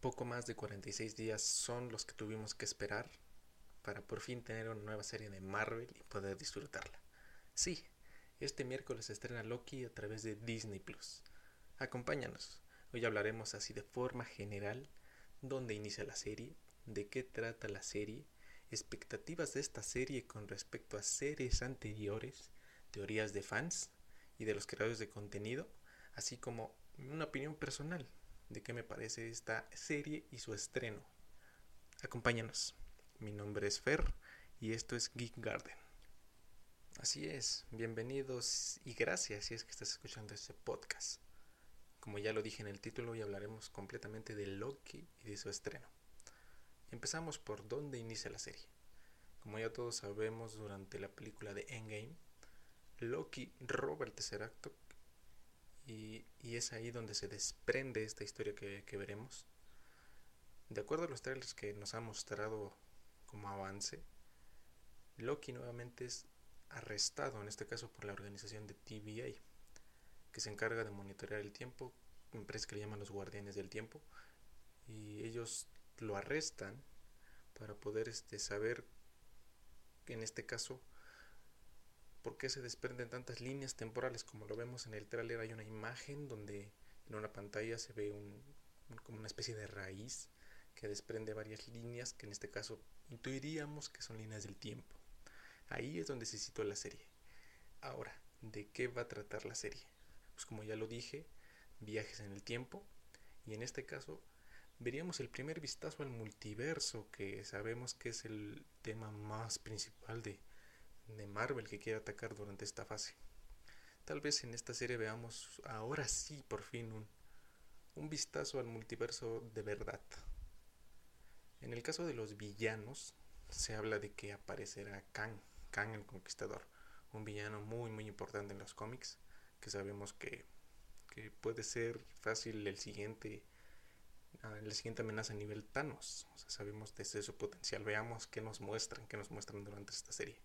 Poco más de 46 días son los que tuvimos que esperar para por fin tener una nueva serie de Marvel y poder disfrutarla. Sí, este miércoles estrena Loki a través de Disney Plus. Acompáñanos. Hoy hablaremos así de forma general dónde inicia la serie, de qué trata la serie, expectativas de esta serie con respecto a series anteriores, teorías de fans y de los creadores de contenido, así como una opinión personal de qué me parece esta serie y su estreno. Acompáñanos. Mi nombre es Fer y esto es Geek Garden. Así es, bienvenidos y gracias si es que estás escuchando este podcast. Como ya lo dije en el título, hoy hablaremos completamente de Loki y de su estreno. Empezamos por dónde inicia la serie. Como ya todos sabemos, durante la película de Endgame, Loki roba el tercer acto y, es ahí donde se desprende esta historia que, veremos. De acuerdo a los trailers que nos ha mostrado como avance, Loki nuevamente es arrestado, en este caso por la organización de TVA, que se encarga de monitorear el tiempo, empresa que le llaman los guardianes del tiempo, y ellos lo arrestan para poder este, saber, en este caso, por qué se desprenden tantas líneas temporales. Como lo vemos en el tráiler, hay una imagen donde en una pantalla se ve un, como una especie de raíz que desprende varias líneas que en este caso intuiríamos que son líneas del tiempo. Ahí es donde se sitúa la serie. Ahora, ¿de qué va a tratar la serie? Pues como ya lo dije, viajes en el tiempo y en este caso veríamos el primer vistazo al multiverso que sabemos que es el tema más principal de, de Marvel que quiere atacar durante esta fase. Tal vez en esta serie veamos ahora sí por fin un, un vistazo al multiverso de verdad. En el caso de los villanos, se habla de que aparecerá Kang, Kang el Conquistador, un villano muy muy importante en los cómics, que sabemos que, que puede ser fácil el siguiente ah, la siguiente amenaza a nivel Thanos. O sea, sabemos desde su potencial. Veamos qué nos muestran, qué nos muestran durante esta serie.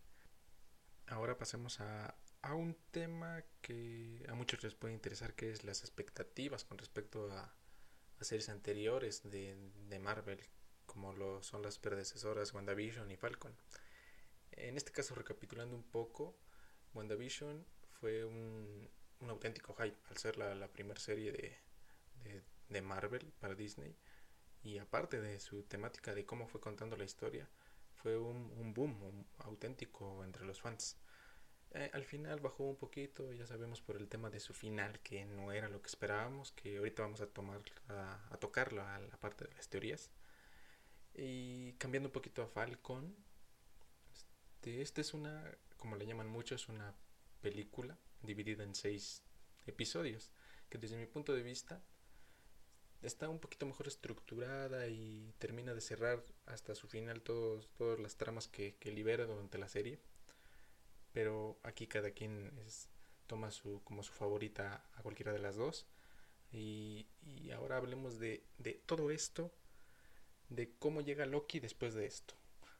Ahora pasemos a, a un tema que a muchos les puede interesar, que es las expectativas con respecto a, series anteriores de, de Marvel, como lo son las predecesoras WandaVision y Falcon. En este caso, recapitulando un poco, WandaVision fue un, un auténtico hype al ser la, la primera serie de, de, Marvel para Disney. Y aparte de su temática de cómo fue contando la historia, fue un, un boom un auténtico entre los fans. Eh, al final bajó un poquito, ya sabemos por el tema de su final, que no era lo que esperábamos, que ahorita vamos a tomar a, a tocarlo a la parte de las teorías. Y cambiando un poquito a Falcon, este, esta es una, como le llaman muchos, una película dividida en seis episodios, que desde mi punto de vista está un poquito mejor estructurada y termina de cerrar hasta su final todos, todas las tramas que, que libera durante la serie. Pero aquí cada quien toma su, como su favorita a cualquiera de las dos. Y, y ahora hablemos de, de todo esto de cómo llega Loki después de esto.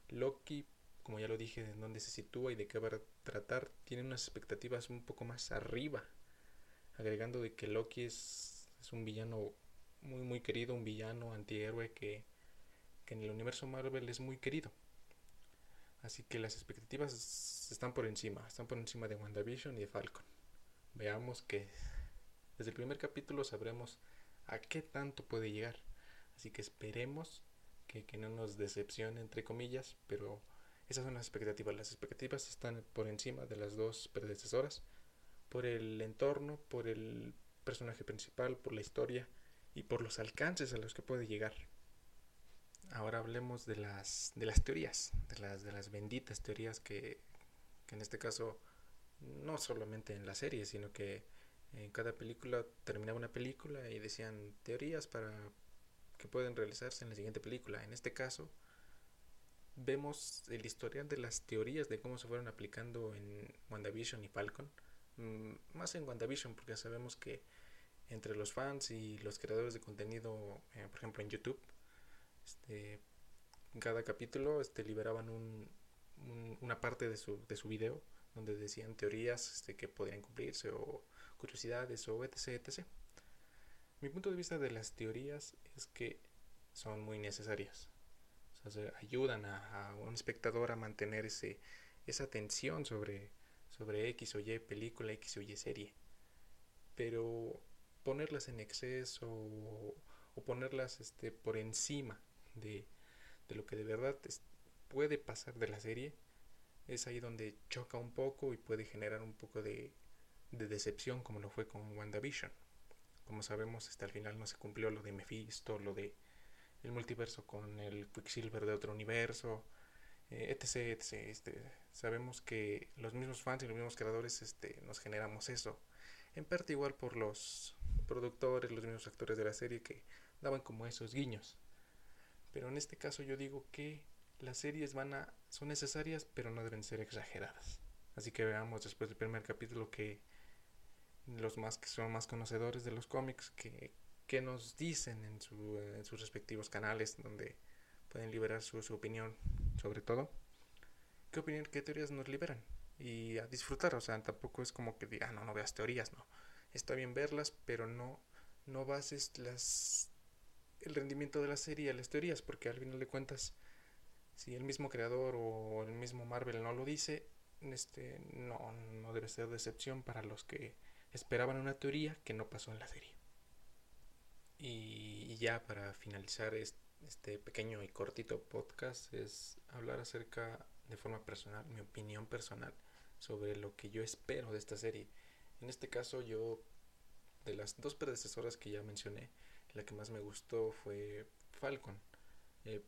Loki, como ya lo dije, de dónde se sitúa y de qué va a tratar, tiene unas expectativas un poco más arriba, agregando de que Loki es, es un villano muy muy querido, un villano antihéroe que, que en el universo Marvel es muy querido. Así que las expectativas están por encima, están por encima de WandaVision y de Falcon. Veamos que desde el primer capítulo sabremos a qué tanto puede llegar. Así que esperemos que, que, no nos decepcione, entre comillas, pero esas son las expectativas. Las expectativas están por encima de las dos predecesoras, por el entorno, por el personaje principal, por la historia y por los alcances a los que puede llegar. Ahora hablemos de las, de las teorías, de las, de las benditas teorías que, que en este caso no solamente en la serie, sino que en cada película terminaba una película y decían teorías para que pueden realizarse en la siguiente película. En este caso, vemos el historial de las teorías de cómo se fueron aplicando en WandaVision y Falcon. Mm, más en WandaVision, porque sabemos que entre los fans y los creadores de contenido, eh, por ejemplo en YouTube, este, cada capítulo este, liberaban un, un, una parte de su, de su video donde decían teorías este, que podrían cumplirse o curiosidades o etc. etc. Mi punto de vista de las teorías es que son muy necesarias. O sea, ayudan a, a, un espectador a mantener ese, esa tensión sobre, sobre X o Y película, X o Y serie. Pero ponerlas en exceso o, ponerlas este, por encima de, de, lo que de verdad puede pasar de la serie, es ahí donde choca un poco y puede generar un poco de, de decepción como lo fue con WandaVision. Como sabemos, hasta el final no se cumplió lo de Mephisto, lo de el multiverso con el Quicksilver de otro universo, eh, etc, etc. Este, sabemos que los mismos fans y los mismos creadores este, nos generamos eso. En parte igual por los productores, los mismos actores de la serie que daban como esos guiños. Pero en este caso yo digo que las series van a son necesarias, pero no deben ser exageradas. Así que veamos después del primer capítulo que los más que son más conocedores de los cómics que, que nos dicen en, su, en, sus respectivos canales donde pueden liberar su, su, opinión sobre todo qué opinión qué teorías nos liberan y a disfrutar o sea tampoco es como que diga ah, no no veas teorías no está bien verlas pero no no bases las el rendimiento de la serie a las teorías porque al final de cuentas si el mismo creador o el mismo Marvel no lo dice este no no debe ser decepción para los que esperaban una teoría que no pasó en la serie. Y ya para finalizar este pequeño y cortito podcast es hablar acerca de forma personal, mi opinión personal sobre lo que yo espero de esta serie. En este caso yo, de las dos predecesoras que ya mencioné, la que más me gustó fue Falcon. Eh,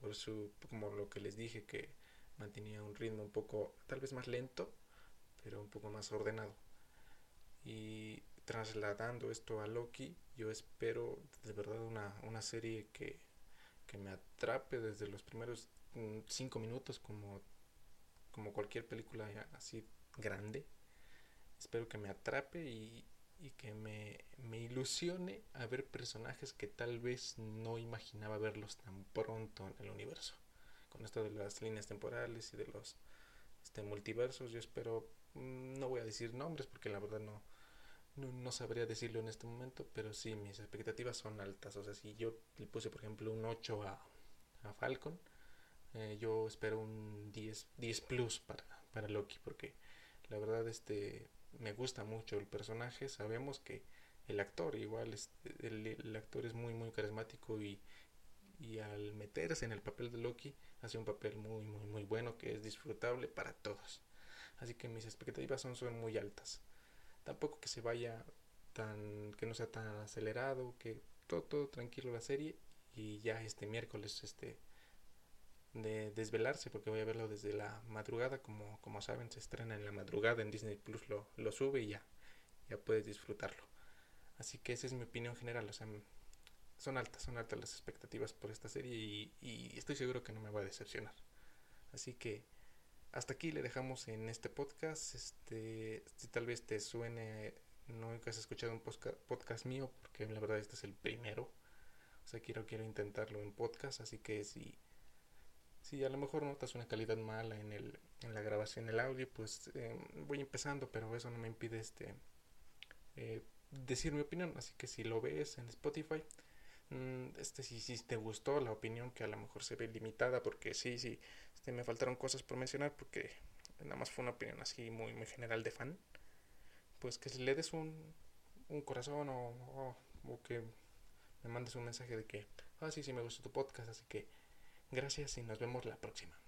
por su, como lo que les dije, que mantenía un ritmo un poco, tal vez más lento, pero un poco más ordenado. Y trasladando esto a Loki, yo espero de verdad una, una serie que, que me atrape desde los primeros mm, cinco minutos como, como cualquier película así grande. Espero que me atrape y, y que me, me, ilusione a ver personajes que tal vez no imaginaba verlos tan pronto en el universo. Con esto de las líneas temporales y de los este, multiversos, yo espero, mm, no voy a decir nombres porque la verdad no, no, sabría decirlo en este momento, pero sí, mis expectativas son altas. O sea, si yo le puse, por ejemplo, un 8 a, a Falcon, eh, yo espero un 10, 10 plus para, para Loki, porque la verdad este me gusta mucho el personaje. Sabemos que el actor, igual, el, el actor es muy, muy carismático y, y al meterse en el papel de Loki, hace un papel muy, muy, muy bueno que es disfrutable para todos. Así que mis expectativas son, son muy altas tampoco que se vaya tan, que no sea tan acelerado, que todo, todo tranquilo la serie y ya este miércoles este de desvelarse porque voy a verlo desde la madrugada como, como saben se estrena en la madrugada en Disney Plus lo, lo sube y ya ya puedes disfrutarlo así que esa es mi opinión general o sea son altas son altas las expectativas por esta serie y, estoy seguro que no me va a decepcionar así que hasta aquí le dejamos en este podcast. Este, si tal vez te suene, no has escuchado un podcast mío, porque la verdad este es el primero. O sea, quiero, quiero intentarlo en podcast, así que si, si a lo mejor notas una calidad mala en, el, en la grabación del audio, pues eh, voy empezando, pero eso no me impide este eh, decir mi opinión. Así que si lo ves en Spotify, Mm, este si, si te gustó la opinión que a lo mejor se ve limitada porque sí sí este, me faltaron cosas por mencionar porque nada más fue una opinión así muy muy general de fan pues que le des un, un corazón o, o, que me mandes un mensaje de que ah sí sí me gustó tu podcast así que gracias y nos vemos la próxima